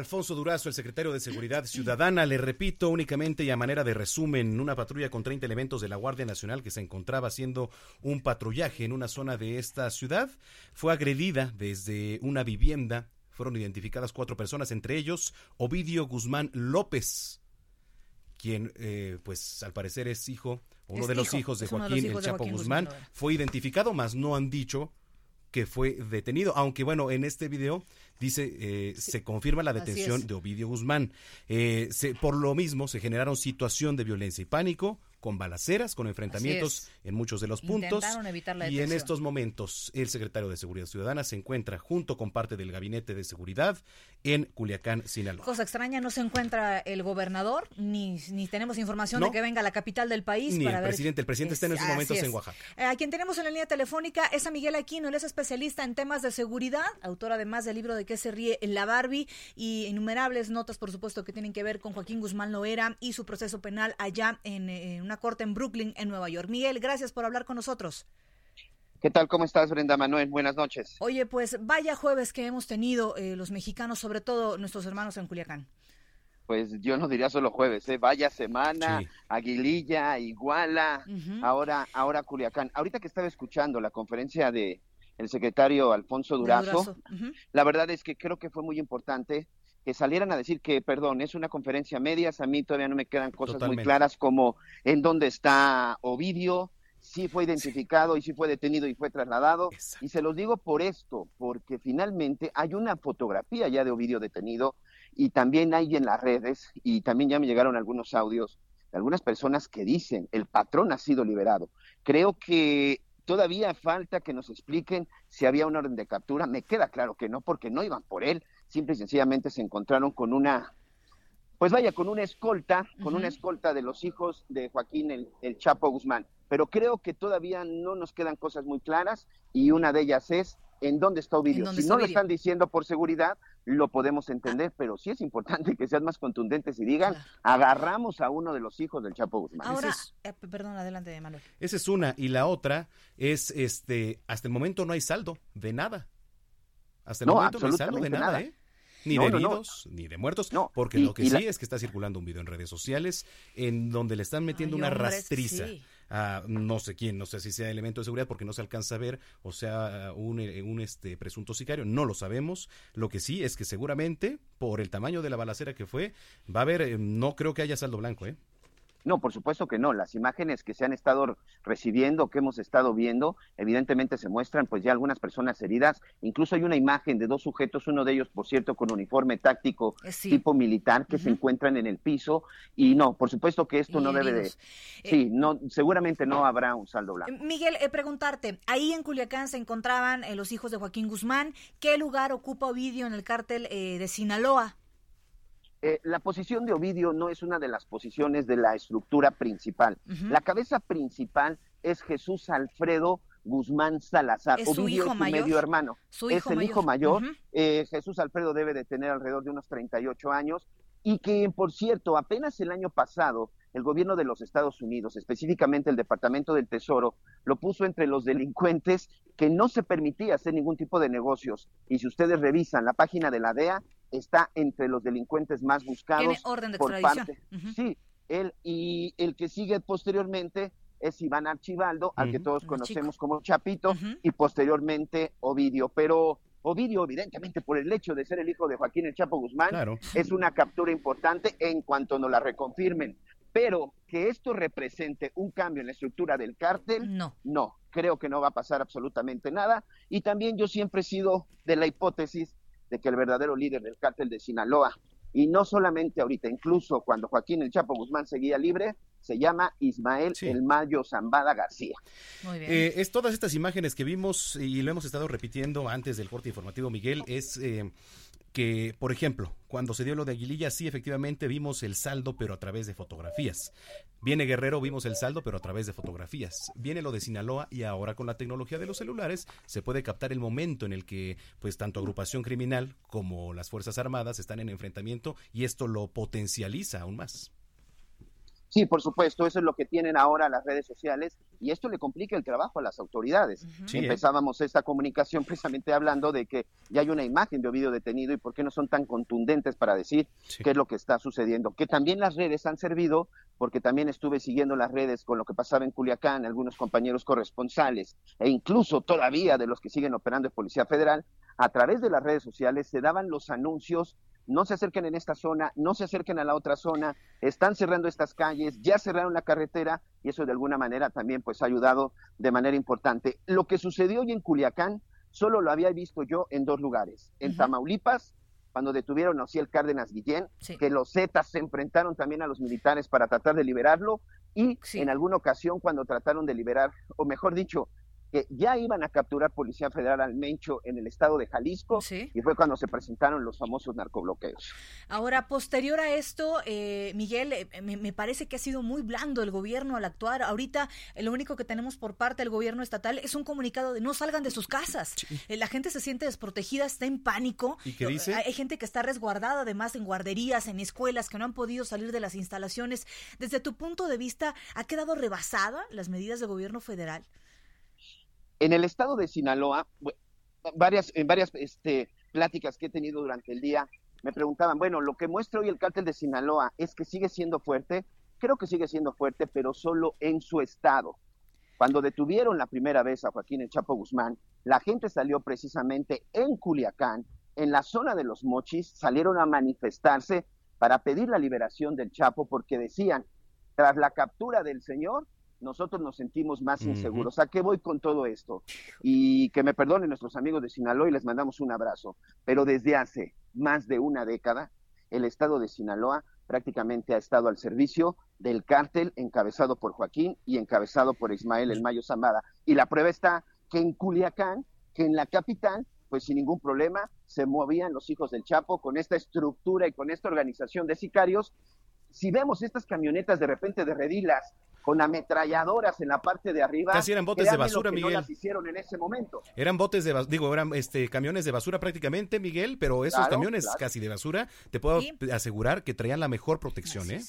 Alfonso Durazo, el secretario de Seguridad Ciudadana, le repito únicamente y a manera de resumen, una patrulla con 30 elementos de la Guardia Nacional que se encontraba haciendo un patrullaje en una zona de esta ciudad fue agredida desde una vivienda. Fueron identificadas cuatro personas, entre ellos Ovidio Guzmán López, quien, eh, pues, al parecer es hijo, uno Es de los hijo, hijos de es uno de Joaquín los El hijos de Chapo Joaquín Guzmán. Guzmán. Fue identificado, mas no han dicho que fue detenido, aunque bueno, en este video dice, eh, se confirma la detención de Ovidio Guzmán. Eh, se- por lo mismo, se generaron situación de violencia y pánico, con balaceras, con enfrentamientos en muchos de los puntos. Evitar la y en estos momentos, el secretario de Seguridad Ciudadana se encuentra junto con parte del Gabinete de Seguridad en Culiacán, Sinaloa. Cosa extraña, no se encuentra el gobernador, ni, ni tenemos información No. de que venga a la capital del país. Ni para el ver- presidente. El presidente está en estos momentos es. en Oaxaca. Eh, a quien tenemos en la línea telefónica es a Miguel Aquino, él es especialista en temas de seguridad, autor además del libro de qué se ríe la Barbie y innumerables notas, por supuesto, que tienen que ver con Joaquín Guzmán Loera y su proceso penal allá en, en una corte en Brooklyn, en Nueva York. Miguel, gracias por hablar con nosotros. ¿Qué tal? ¿Cómo estás, Brenda Manuel? Buenas noches. Oye, pues vaya jueves que hemos tenido eh, los mexicanos, sobre todo nuestros hermanos en Culiacán. Pues yo no diría solo jueves, ¿eh? Vaya semana, Sí. Aguililla, Iguala, ahora, ahora Culiacán. Ahorita que estaba escuchando la conferencia de el secretario Alfonso Durazo, la verdad es que creo que fue muy importante que salieran a decir que, perdón, es una conferencia a medias, a mí todavía no me quedan cosas Totalmente. muy claras como en dónde está Ovidio, si fue identificado y si fue detenido y fue trasladado. Exacto. Y se los digo por esto, porque finalmente hay una fotografía ya de Ovidio detenido y también hay en las redes y también ya me llegaron algunos audios de algunas personas que dicen el patrón ha sido liberado. Creo que todavía falta que nos expliquen si había una orden de captura. Me queda claro que no, porque no iban por él, simple y sencillamente se encontraron con una, pues vaya, con una escolta, con una escolta de los hijos de Joaquín el, el Chapo Guzmán. Pero creo que todavía no nos quedan cosas muy claras y una de ellas es en dónde está Ovidio. dónde Si está no lo están diciendo por seguridad, lo podemos entender, pero sí es importante que sean más contundentes y digan, agarramos a uno de los hijos del Chapo Guzmán. Ahora, es- eh, perdón, adelante, Manuel. Esa es una. Y la otra es, este, hasta el momento no hay saldo de nada. Hasta el No, momento no hay saldo de nada, nada. ¿eh? Ni No, de no, no. heridos, ni de muertos. No, Porque y- lo que sí la- es que está circulando un video en redes sociales en donde le están metiendo Ay, una hombre, rastriza sí. a no sé quién, no sé si sea elemento de seguridad porque no se alcanza a ver, o sea, un, eh, un este presunto sicario, no lo sabemos. Lo que sí es que seguramente, por el tamaño de la balacera que fue, va a haber, eh, no creo que haya saldo blanco, ¿eh? No, por supuesto que no. Las imágenes que se han estado recibiendo, que hemos estado viendo, evidentemente se muestran pues ya algunas personas heridas. Incluso hay una imagen de dos sujetos, uno de ellos, por cierto, con uniforme táctico Eh, sí. tipo militar, que se encuentran en el piso. Y no, por supuesto que esto Y no debe de... heridos. Eh, Sí, no, seguramente no habrá un saldo blanco. Eh, Miguel, eh, preguntarte, ahí en Culiacán se encontraban eh, los hijos de Joaquín Guzmán. ¿Qué lugar ocupa Ovidio en el cártel eh, de Sinaloa? Eh, la posición de Ovidio no es una de las posiciones de la estructura principal. La cabeza principal es Jesús Alfredo Guzmán Salazar. ¿Es su Ovidio hijo es su mayor? medio hermano. Su es hijo el mayor. hijo mayor. Eh, Jesús Alfredo debe de tener alrededor de unos 38 años y que, por cierto, apenas el año pasado el gobierno de los Estados Unidos, específicamente el Departamento del Tesoro, lo puso entre los delincuentes que no se permitía hacer ningún tipo de negocios. Y si ustedes revisan la página de la DEA, está entre los delincuentes más buscados Tiene orden de por extradición. parte. Sí, él y el que sigue posteriormente es Iván Archibaldo, al que todos conocemos como Chapito, y posteriormente Ovidio. Pero Ovidio, evidentemente, por el hecho de ser el hijo de Joaquín El Chapo Guzmán, Claro. es una captura importante en cuanto nos la reconfirmen. Pero que esto represente un cambio en la estructura del cártel, No. no, creo que no va a pasar absolutamente nada. Y también yo siempre he sido de la hipótesis de que el verdadero líder del cártel de Sinaloa, y no solamente ahorita, incluso cuando Joaquín El Chapo Guzmán seguía libre, se llama Ismael El Mayo Zambada García. Muy bien. Eh, es todas estas imágenes que vimos y lo hemos estado repitiendo antes del corte informativo, Miguel, es eh, que, por ejemplo, cuando se dio lo de Aguililla, sí, efectivamente vimos el saldo, pero a través de fotografías. Viene Guerrero, vimos el saldo, pero a través de fotografías. Viene lo de Sinaloa y ahora con la tecnología de los celulares se puede captar el momento en el que, pues, tanto agrupación criminal como las Fuerzas Armadas están en enfrentamiento y esto lo potencializa aún más. Sí, por supuesto, eso es lo que tienen ahora las redes sociales y esto le complica el trabajo a las autoridades. ¿eh? Empezábamos esta comunicación precisamente hablando de que ya hay una imagen de Ovidio detenido y por qué no son tan contundentes para decir qué es lo que está sucediendo. Que también las redes han servido, porque también estuve siguiendo las redes con lo que pasaba en Culiacán, algunos compañeros corresponsales e incluso todavía de los que siguen operando en Policía Federal, a través de las redes sociales se daban los anuncios no se acerquen en esta zona, no se acerquen a la otra zona, están cerrando estas calles, ya cerraron la carretera y eso de alguna manera también pues ha ayudado de manera importante. Lo que sucedió hoy en Culiacán solo lo había visto yo en dos lugares, en Tamaulipas, cuando detuvieron a el Cárdenas Guillén, que los Zetas se enfrentaron también a los militares para tratar de liberarlo, y en alguna ocasión cuando trataron de liberar, o mejor dicho, que ya iban a capturar Policía Federal al Mencho en el estado de Jalisco y fue cuando se presentaron los famosos narcobloqueos. Ahora, posterior a esto, eh, Miguel, eh, me, parece que ha sido muy blando el gobierno al actuar. Ahorita eh, lo único que tenemos por parte del gobierno estatal es un comunicado de no salgan de sus casas. la gente se siente desprotegida, está en pánico. ¿Y qué dice? Hay gente que está resguardada, además en guarderías, en escuelas, que no han podido salir de las instalaciones. Desde tu punto de vista, ¿ha quedado rebasada las medidas del gobierno federal? En el estado de Sinaloa, varias, en varias este, pláticas que he tenido durante el día, me preguntaban, bueno, lo que muestra hoy el cártel de Sinaloa es que sigue siendo fuerte. Creo que sigue siendo fuerte, pero solo en su estado. Cuando detuvieron la primera vez a Joaquín El Chapo Guzmán, la gente salió precisamente en Culiacán, en la zona de los Mochis, salieron a manifestarse para pedir la liberación del Chapo porque decían, tras la captura del señor, nosotros nos sentimos más inseguros. ¿A qué voy con todo esto? Y que me perdonen nuestros amigos de Sinaloa y les mandamos un abrazo. Pero desde hace más de una década, el estado de Sinaloa prácticamente ha estado al servicio del cártel encabezado por Joaquín y encabezado por Ismael El Mayo Zambada. Y la prueba está que en Culiacán, que en la capital, pues sin ningún problema, se movían los hijos del Chapo con esta estructura y con esta organización de sicarios. Si vemos estas camionetas de repente de redilas con ametralladoras en la parte de arriba. Casi eran botes de basura, Miguel. las hicieron en ese momento. Eran botes de digo, eran este camiones de basura prácticamente, Miguel, pero esos camiones casi de basura, te puedo asegurar que traían la mejor protección, ¿eh?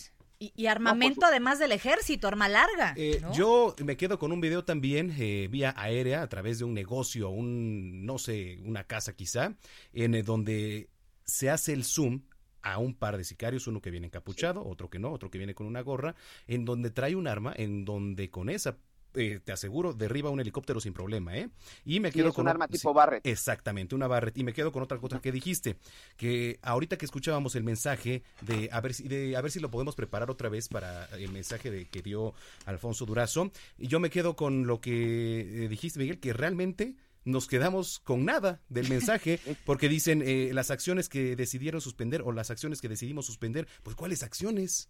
Y, armamento además del ejército, arma larga. Eh, yo me quedo con un video también eh, vía aérea a través de un negocio, un, no sé, una casa quizá, en eh, donde se hace el zoom a un par de sicarios, uno que viene encapuchado, otro que no, otro que viene con una gorra, en donde trae un arma, en donde con esa eh, te aseguro, derriba un helicóptero sin problema, ¿eh? Y me quedo con un arma tipo Barrett. Exactamente, una Barrett. Y me quedo con otra cosa que dijiste, que ahorita que escuchábamos el mensaje de a ver si, de, a ver si lo podemos preparar otra vez para el mensaje de que dio Alfonso Durazo, y yo me quedo con lo que eh, dijiste, Miguel, que realmente nos quedamos con nada del mensaje porque dicen eh, las acciones que decidieron suspender o las acciones que decidimos suspender, pues ¿cuáles acciones?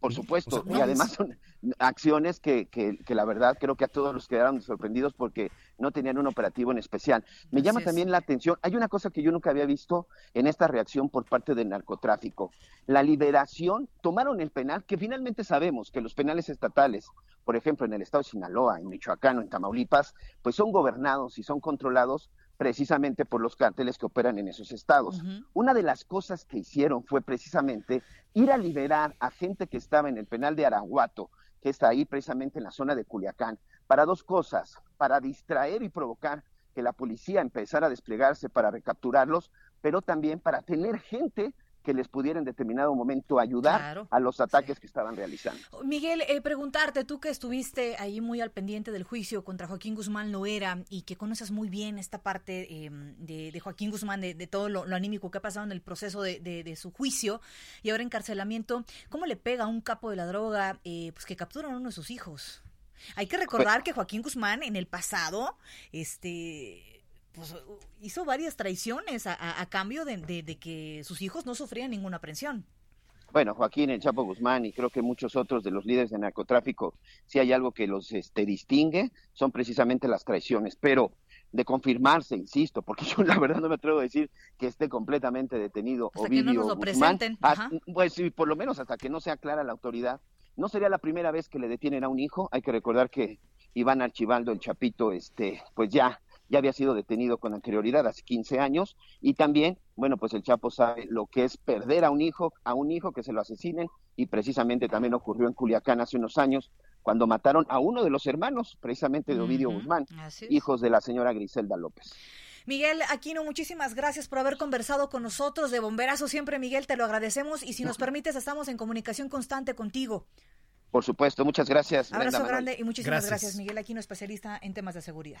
Por supuesto, y además son acciones que, que, la verdad creo que a todos los quedaron sorprendidos porque no tenían un operativo en especial. Me llama también la atención, hay una cosa que yo nunca había visto en esta reacción por parte del narcotráfico, la liberación, tomaron el penal, que finalmente sabemos que los penales estatales, por ejemplo en el estado de Sinaloa, en Michoacán o en Tamaulipas, pues son gobernados y son controlados precisamente por los cárteles que operan en esos estados. Una de las cosas que hicieron fue precisamente ir a liberar a gente que estaba en el penal de Araguato, que está ahí precisamente en la zona de Culiacán, para dos cosas, para distraer y provocar que la policía empezara a desplegarse para recapturarlos, pero también para tener gente que les pudiera en determinado momento ayudar a los ataques que estaban realizando. Miguel, eh, preguntarte, tú que estuviste ahí muy al pendiente del juicio contra Joaquín Guzmán Loera y que conoces muy bien esta parte em, de, Joaquín Guzmán, de, todo lo, anímico que ha pasado en el proceso de, su juicio y ahora encarcelamiento, ¿cómo le pega a un capo de la droga eh, pues que capturan a uno de sus hijos? Hay que recordar pues que Joaquín Guzmán en el pasado, este pues, hizo varias traiciones a, cambio de, que sus hijos no sufrían ninguna presión. bueno, Joaquín El Chapo Guzmán y creo que muchos otros de los líderes de narcotráfico, si hay algo que los este, distingue, son precisamente las traiciones. Pero de confirmarse, insisto, porque yo la verdad no me atrevo a decir que esté completamente detenido hasta que no nos lo Guzmán, presenten. Ajá. pues sí, por lo menos hasta que no sea clara la autoridad. No sería la primera vez que le detienen a un hijo. Hay que recordar que Iván Archibaldo, el Chapito, este, pues ya ya había sido detenido con anterioridad hace 15 años y también, bueno, pues el Chapo sabe lo que es perder a un hijo, a un hijo que se lo asesinen y precisamente también ocurrió en Culiacán hace unos años cuando mataron a uno de los hermanos, precisamente de Ovidio Guzmán, hijos de la señora Griselda López. Miguel Aquino, muchísimas gracias por haber conversado con nosotros de Bomberazo. Siempre, Miguel, te lo agradecemos y si nos permites, estamos en comunicación constante contigo. Por supuesto, muchas gracias. Abrazo Brenda Manuel. grande y muchísimas Gracias. gracias, Miguel Aquino, especialista en temas de seguridad.